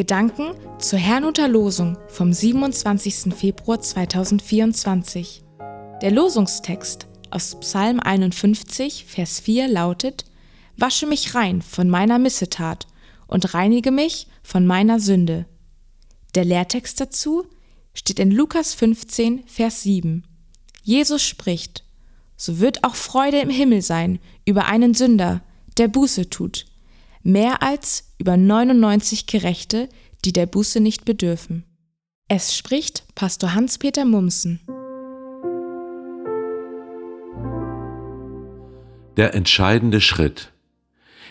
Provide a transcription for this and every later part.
Gedanken zur Herrnhuter Losung vom 27. Februar 2024. Der Losungstext aus Psalm 51, Vers 4 lautet: Wasche mich rein von meiner Missetat und reinige mich von meiner Sünde. Der Lehrtext dazu steht in Lukas 15, Vers 7. Jesus spricht: So wird auch Freude im Himmel sein über einen Sünder, der Buße tut mehr als über 99 Gerechte, die der Buße nicht bedürfen. Es spricht Pastor Hans-Peter Mumsen. Der entscheidende Schritt.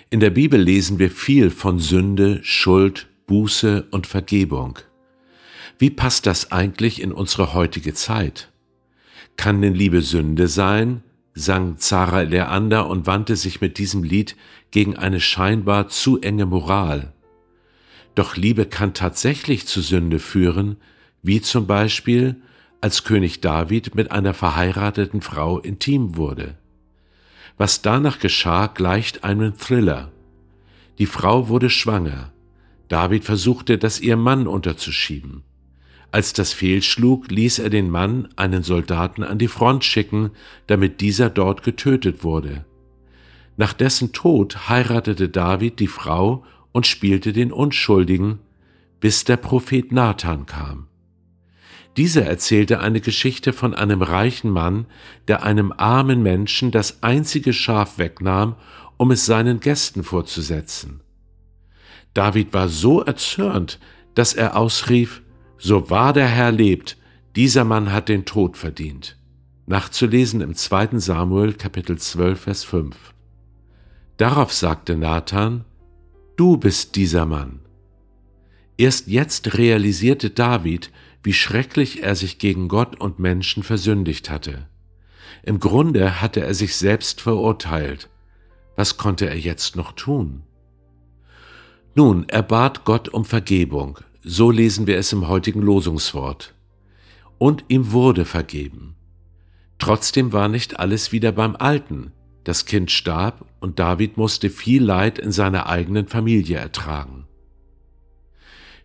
In der Bibel lesen wir viel von Sünde, Schuld, Buße und Vergebung. Wie passt das eigentlich in unsere heutige Zeit? Kann denn Liebe Sünde sein, sang Zara Leander und wandte sich mit diesem Lied gegen eine scheinbar zu enge Moral. Doch Liebe kann tatsächlich zu Sünde führen, wie zum Beispiel, als König David mit einer verheirateten Frau intim wurde. Was danach geschah, gleicht einem Thriller. Die Frau wurde schwanger. David versuchte, das ihrem Mann unterzuschieben. Als das fehlschlug, ließ er den Mann einen Soldaten an die Front schicken, damit dieser dort getötet wurde. Nach dessen Tod heiratete David die Frau und spielte den Unschuldigen, bis der Prophet Nathan kam. Dieser erzählte eine Geschichte von einem reichen Mann, der einem armen Menschen das einzige Schaf wegnahm, um es seinen Gästen vorzusetzen. David war so erzürnt, dass er ausrief, so wahr der Herr lebt, dieser Mann hat den Tod verdient. Nachzulesen im 2. Samuel Kapitel 12, Vers 5. Darauf sagte Nathan, Du bist dieser Mann. Erst jetzt realisierte David, wie schrecklich er sich gegen Gott und Menschen versündigt hatte. Im Grunde hatte er sich selbst verurteilt. Was konnte er jetzt noch tun? Nun, er bat Gott um Vergebung, so lesen wir es im heutigen Losungswort. Und ihm wurde vergeben. Trotzdem war nicht alles wieder beim Alten. Das Kind starb und David musste viel Leid in seiner eigenen Familie ertragen.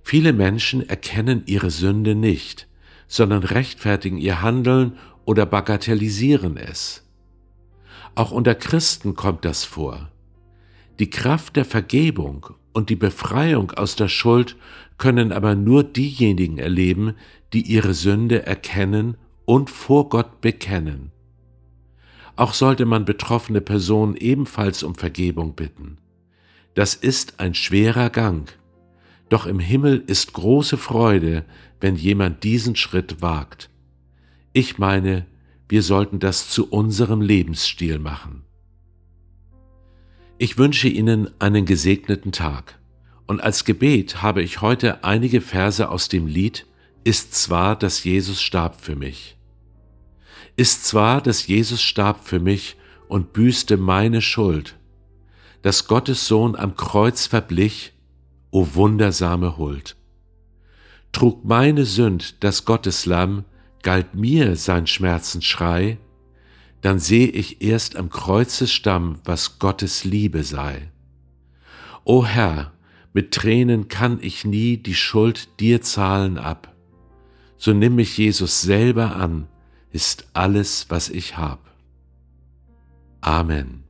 Viele Menschen erkennen ihre Sünde nicht, sondern rechtfertigen ihr Handeln oder bagatellisieren es. Auch unter Christen kommt das vor. Die Kraft der Vergebung und die Befreiung aus der Schuld können aber nur diejenigen erleben, die ihre Sünde erkennen und vor Gott bekennen. Auch sollte man betroffene Personen ebenfalls um Vergebung bitten. Das ist ein schwerer Gang, doch im Himmel ist große Freude, wenn jemand diesen Schritt wagt. Ich meine, wir sollten das zu unserem Lebensstil machen. Ich wünsche Ihnen einen gesegneten Tag. Und als Gebet habe ich heute einige Verse aus dem Lied Ist zwar, dass Jesus starb für mich. Ist zwar, dass Jesus starb für mich und büßte meine Schuld, dass Gottes Sohn am Kreuz verblich, o wundersame Huld. Trug meine Sünd das Gotteslamm, galt mir sein Schmerzensschrei, dann seh ich erst am Kreuzesstamm, was Gottes Liebe sei. O Herr, mit Tränen kann ich nie die Schuld dir zahlen ab. So nimm mich Jesus selber an, ist alles, was ich hab. Amen.